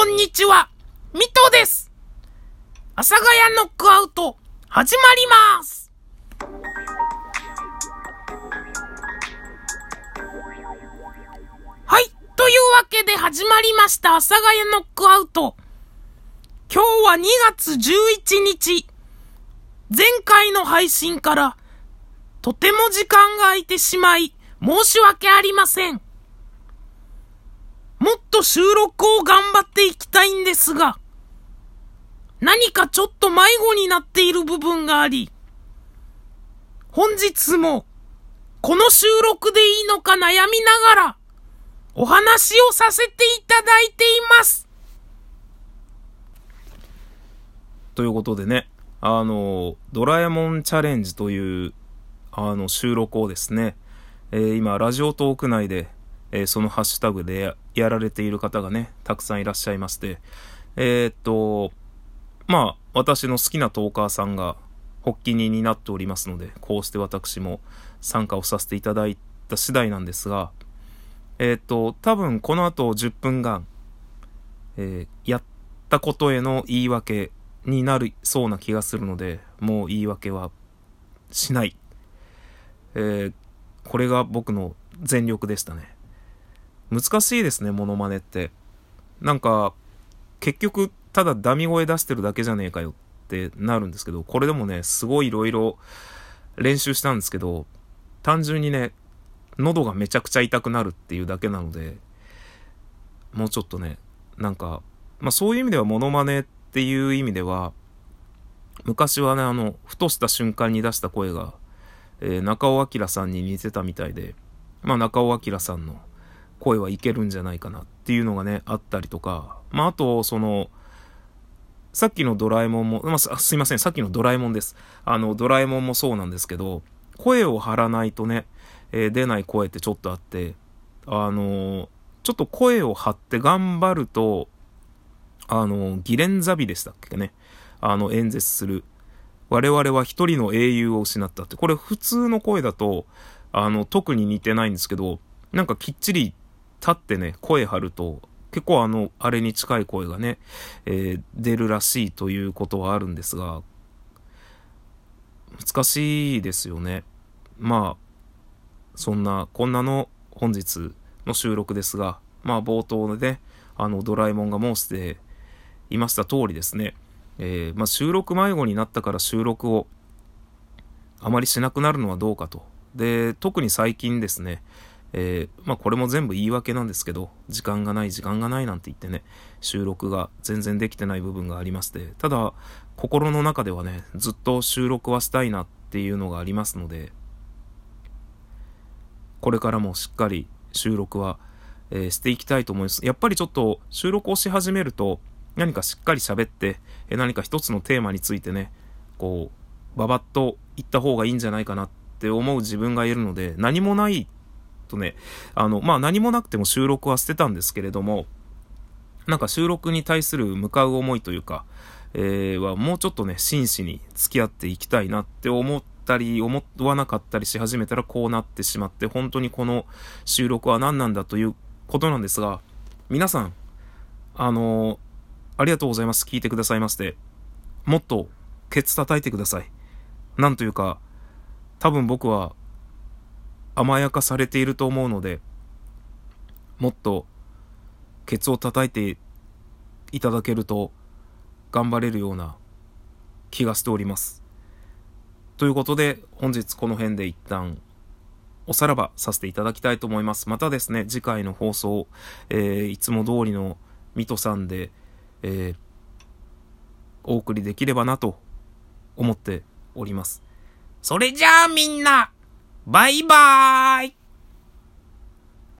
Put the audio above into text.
こんにちは。ミトです。阿佐ヶ谷ノックアウト、始まります。はい。というわけで始まりました、阿佐ヶ谷ノックアウト。今日は2月11日。前回の配信から、とても時間が空いてしまい、申し訳ありません。もっと収録を頑張っていきたいんですが、何かちょっと迷子になっている部分があり、本日も、この収録でいいのか悩みながら、お話をさせていただいています。ということでね、あの、ドラえもんチャレンジという、あの、収録をですね、えー、今、ラジオトーク内で、えー、そのハッシュタグでやられている方がね、たくさんいらっしゃいまして、えー、っと、まあ、私の好きなトーカーさんが発起人になっておりますので、こうして私も参加をさせていただいた次第なんですが、えー、っと、多分この後10分間、えー、やったことへの言い訳になるそうな気がするので、もう言い訳はしない。えー、これが僕の全力でしたね。難しいですね、モノマネって。なんか、結局、ただダミ声出してるだけじゃねえかよってなるんですけど、これでもね、すごい色々練習したんですけど、単純にね、喉がめちゃくちゃ痛くなるっていうだけなので、もうちょっとね、なんか、まあそういう意味ではモノマネっていう意味では、昔はね、あの、ふとした瞬間に出した声が、えー、中尾明さんに似てたみたいで、まあ中尾明さんの声はいけるんじゃないかなっていうのがね、あったりとか、まあ、あと、その、さっきのドラえもんも、まあ、すいません、さっきのドラえもんです。あの、ドラえもんもそうなんですけど、声を張らないとね、えー、出ない声ってちょっとあって、あのちょっと声を張って頑張ると、あのギレンザビでしたっけね。あの、演説する。我々は一人の英雄を失ったって。これ普通の声だと、あの、特に似てないんですけど、なんかきっちり立ってね、声張ると、結構あの、あれに近い声がね、えー、出るらしいということはあるんですが、難しいですよね。まあ、そんな、こんなの本日の収録ですが、まあ冒頭でね、あの、ドラえもんが申していました通りですね、えー、まあ収録迷子になったから収録をあまりしなくなるのはどうかと。で、特に最近ですね、えー、まあこれも全部言い訳なんですけど、時間がない時間がないなんて言ってね、収録が全然できてない部分がありまして、ただ、心の中ではね、ずっと収録はしたいなっていうのがありますので、これからもしっかり収録は、えー、していきたいと思います。やっぱりちょっと収録をし始めると、何かしっかり喋って、えー、何か一つのテーマについてね、こう、ばばっと言った方がいいんじゃないかなって思う自分がいるので、何もないとね、あの、まあ何もなくても収録は捨てたんですけれども、なんか収録に対する向かう思いというか、えー、はもうちょっとね、真摯に付き合っていきたいなって思ったり、思わなかったりし始めたらこうなってしまって、本当にこの収録は何なんだということなんですが、皆さん、あのー、ありがとうございます。聞いてくださいまして。もっと、ケツ叩いてください。なんというか、多分僕は甘やかされていると思うので、もっとケツを叩いていただけると頑張れるような気がしております。ということで本日この辺で一旦おさらばさせていただきたいと思います。またですね、次回の放送、えー、いつも通りのミトさんで、えー、お送りできればなと思っております。それじゃあみんなバイバーイ。